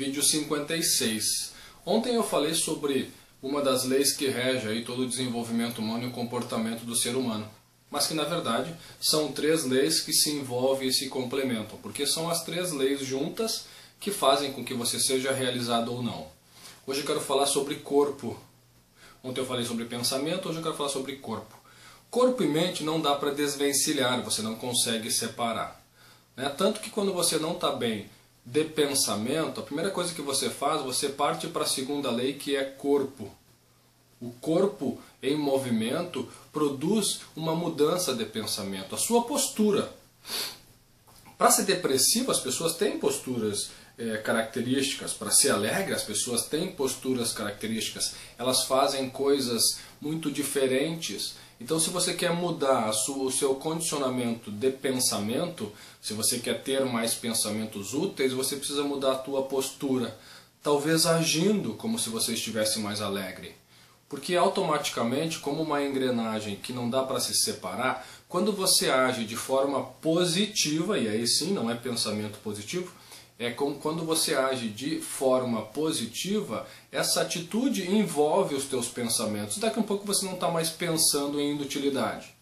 vídeo 56. Ontem eu falei sobre uma das leis que rege aí todo o desenvolvimento humano e o comportamento do ser humano. Mas que na verdade são três leis que se envolvem e se complementam, porque são as três leis juntas que fazem com que você seja realizado ou não. Hoje eu quero falar sobre corpo. Ontem eu falei sobre pensamento, hoje eu quero falar sobre corpo. Corpo e mente não dá para desvencilhar, você não consegue separar. Né? Tanto que quando você não está bem de pensamento, a primeira coisa que você faz, você parte para a segunda lei que é corpo. O corpo em movimento produz uma mudança de pensamento, a sua postura. Para ser depressivo, as pessoas têm posturas é, características. Para ser alegre, as pessoas têm posturas características. Elas fazem coisas muito diferentes. Então, se você quer mudar sua, o seu condicionamento de pensamento, se você quer ter mais pensamentos úteis, você precisa mudar a tua postura. Talvez agindo como se você estivesse mais alegre. Porque automaticamente, como uma engrenagem que não dá para se separar, quando você age de forma positiva, e aí sim não é pensamento positivo, é como quando você age de forma positiva, essa atitude envolve os teus pensamentos. Daqui a um pouco você não está mais pensando em inutilidade.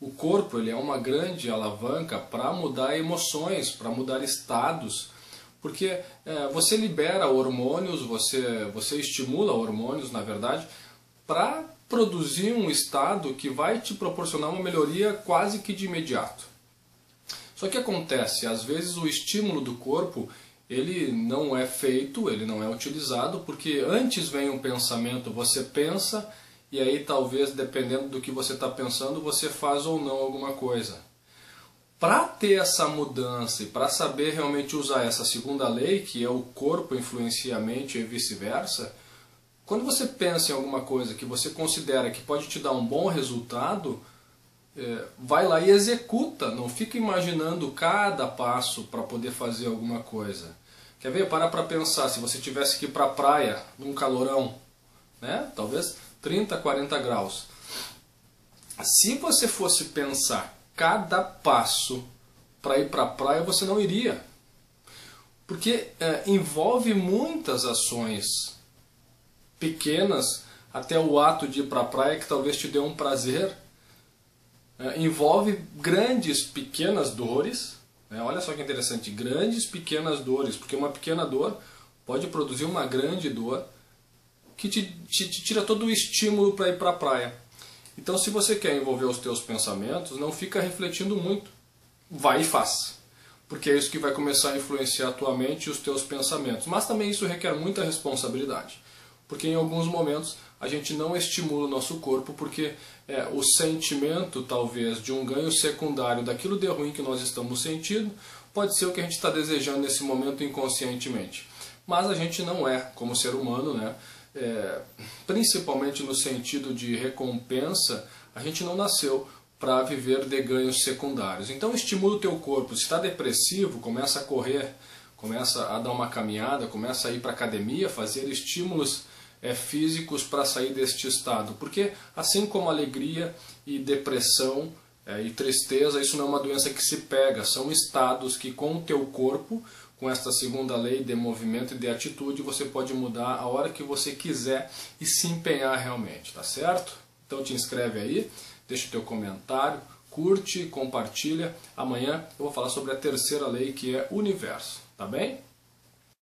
O corpo ele é uma grande alavanca para mudar emoções, para mudar estados, porque é, você libera hormônios, você, você estimula hormônios, na verdade, para produzir um estado que vai te proporcionar uma melhoria quase que de imediato. Só que acontece, às vezes o estímulo do corpo ele não é feito, ele não é utilizado, porque antes vem um pensamento, você pensa, e aí talvez dependendo do que você está pensando, você faz ou não alguma coisa. Para ter essa mudança e para saber realmente usar essa segunda lei, que é o corpo influencia a mente e vice-versa, quando você pensa em alguma coisa que você considera que pode te dar um bom resultado, é, vai lá e executa, não fica imaginando cada passo para poder fazer alguma coisa. Quer ver? Para para pensar, se você tivesse que ir para a praia num calorão, né? talvez 30, 40 graus. Se você fosse pensar cada passo para ir para a praia, você não iria. Porque é, envolve muitas ações pequenas, até o ato de ir para a praia que talvez te dê um prazer é, envolve grandes, pequenas dores. Né? Olha só que interessante, grandes, pequenas dores, porque uma pequena dor pode produzir uma grande dor que te, te, te tira todo o estímulo para ir para a praia. Então, se você quer envolver os teus pensamentos, não fica refletindo muito. Vai e faz. Porque é isso que vai começar a influenciar a tua mente e os teus pensamentos. Mas também isso requer muita responsabilidade. Porque em alguns momentos a gente não estimula o nosso corpo porque é, o sentimento, talvez, de um ganho secundário daquilo de ruim que nós estamos sentindo, pode ser o que a gente está desejando nesse momento inconscientemente. Mas a gente não é, como ser humano, né? É, principalmente no sentido de recompensa, a gente não nasceu para viver de ganhos secundários. Então estimula o teu corpo. Se está depressivo, começa a correr, começa a dar uma caminhada, começa a ir para academia, fazer estímulos é, físicos para sair deste estado. Porque assim como alegria e depressão é, e tristeza, isso não é uma doença que se pega, são estados que com o teu corpo, com esta segunda lei de movimento e de atitude, você pode mudar a hora que você quiser e se empenhar realmente, tá certo? Então te inscreve aí, deixa o teu comentário, curte, compartilha. Amanhã eu vou falar sobre a terceira lei que é universo, Tá bem?